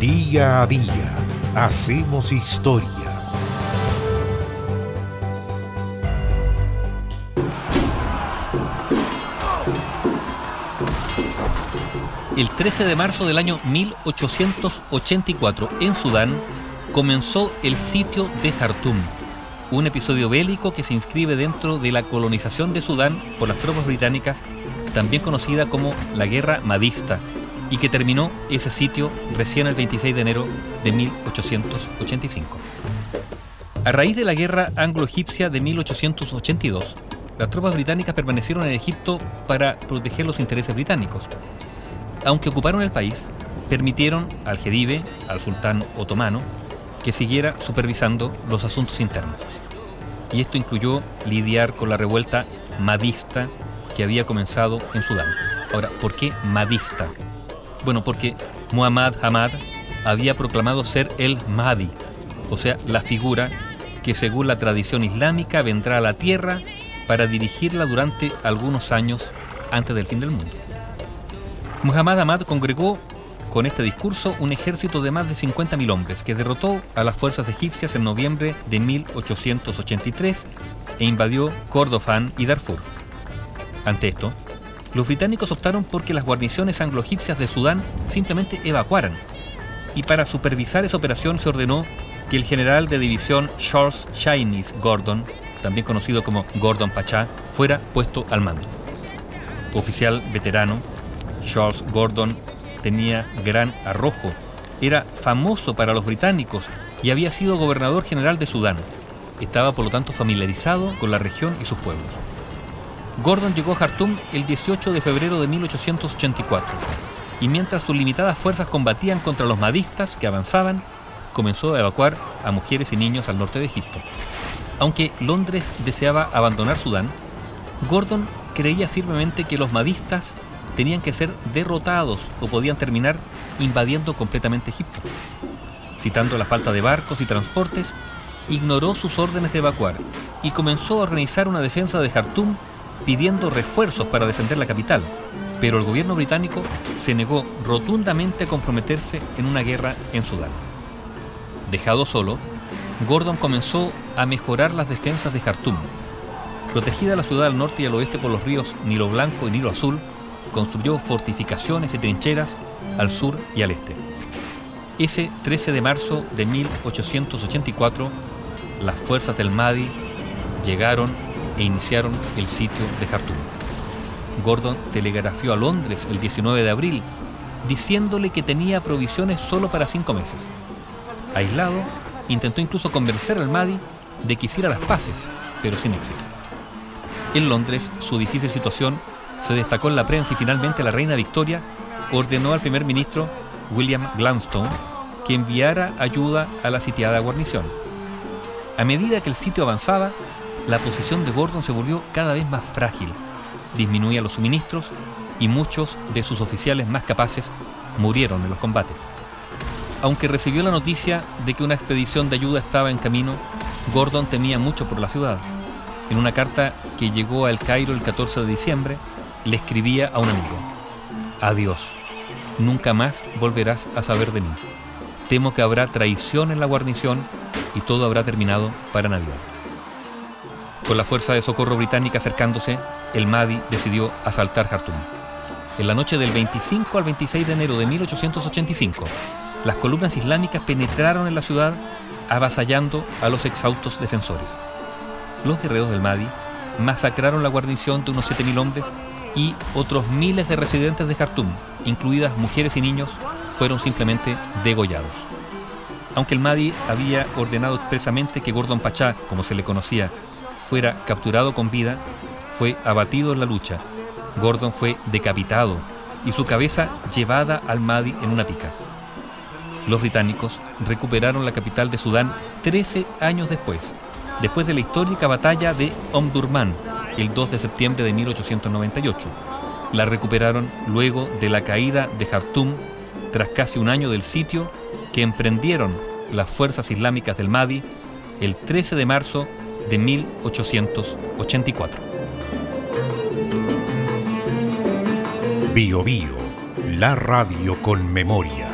Día a día hacemos historia. El 13 de marzo del año 1884, en Sudán, comenzó el sitio de Jartum, un episodio bélico que se inscribe dentro de la colonización de Sudán por las tropas británicas, también conocida como la Guerra Madista, y que terminó ese sitio recién el 26 de enero de 1885. A raíz de la guerra anglo-egipcia de 1882, las tropas británicas permanecieron en Egipto para proteger los intereses británicos. Aunque ocuparon el país, permitieron al Jedive, al sultán otomano, que siguiera supervisando los asuntos internos. Y esto incluyó lidiar con la revuelta madista que había comenzado en Sudán. Ahora, ¿por qué madista? Bueno, porque Muhammad Hamad había proclamado ser el Mahdi, o sea, la figura que según la tradición islámica vendrá a la tierra para dirigirla durante algunos años antes del fin del mundo. Muhammad Ahmad congregó con este discurso un ejército de más de 50.000 hombres que derrotó a las fuerzas egipcias en noviembre de 1883 e invadió Kordofán y Darfur. Ante esto, los británicos optaron por que las guarniciones anglo-egipcias de Sudán simplemente evacuaran. Y para supervisar esa operación se ordenó que el general de división Charles Chinese Gordon, también conocido como Gordon Pachá, fuera puesto al mando. Oficial veterano, Charles Gordon tenía gran arrojo, era famoso para los británicos y había sido gobernador general de Sudán. Estaba por lo tanto familiarizado con la región y sus pueblos. Gordon llegó a Jartum el 18 de febrero de 1884 y mientras sus limitadas fuerzas combatían contra los madistas que avanzaban, comenzó a evacuar a mujeres y niños al norte de Egipto. Aunque Londres deseaba abandonar Sudán, Gordon creía firmemente que los madistas tenían que ser derrotados o podían terminar invadiendo completamente Egipto. Citando la falta de barcos y transportes, ignoró sus órdenes de evacuar y comenzó a organizar una defensa de Jartum pidiendo refuerzos para defender la capital, pero el gobierno británico se negó rotundamente a comprometerse en una guerra en Sudán. Dejado solo, Gordon comenzó a mejorar las defensas de Jartum. Protegida la ciudad al norte y al oeste por los ríos Nilo Blanco y Nilo Azul, construyó fortificaciones y trincheras al sur y al este. Ese 13 de marzo de 1884, las fuerzas del Mahdi llegaron e iniciaron el sitio de Jartum. Gordon telegrafió a Londres el 19 de abril diciéndole que tenía provisiones solo para cinco meses. Aislado, intentó incluso convencer al Mahdi de que hiciera las paces, pero sin éxito. En Londres, su difícil situación se destacó en la prensa y finalmente la reina Victoria ordenó al primer ministro William Gladstone que enviara ayuda a la sitiada guarnición. A medida que el sitio avanzaba, la posición de Gordon se volvió cada vez más frágil, disminuía los suministros y muchos de sus oficiales más capaces murieron en los combates. Aunque recibió la noticia de que una expedición de ayuda estaba en camino, Gordon temía mucho por la ciudad. En una carta que llegó al Cairo el 14 de diciembre, le escribía a un amigo, Adiós, nunca más volverás a saber de mí. Temo que habrá traición en la guarnición y todo habrá terminado para Navidad. Con la fuerza de socorro británica acercándose, el Mahdi decidió asaltar Jartum. En la noche del 25 al 26 de enero de 1885, las columnas islámicas penetraron en la ciudad avasallando a los exhaustos defensores. Los guerreros del Mahdi masacraron la guarnición de unos 7.000 hombres y otros miles de residentes de Jartum, incluidas mujeres y niños, fueron simplemente degollados. Aunque el Mahdi había ordenado expresamente que Gordon Pachá, como se le conocía, fuera capturado con vida, fue abatido en la lucha. Gordon fue decapitado y su cabeza llevada al Mahdi en una pica. Los británicos recuperaron la capital de Sudán 13 años después, después de la histórica batalla de Omdurman, el 2 de septiembre de 1898. La recuperaron luego de la caída de Jartum tras casi un año del sitio que emprendieron las fuerzas islámicas del Mahdi el 13 de marzo de 1884. Bio, Bio la radio con memoria.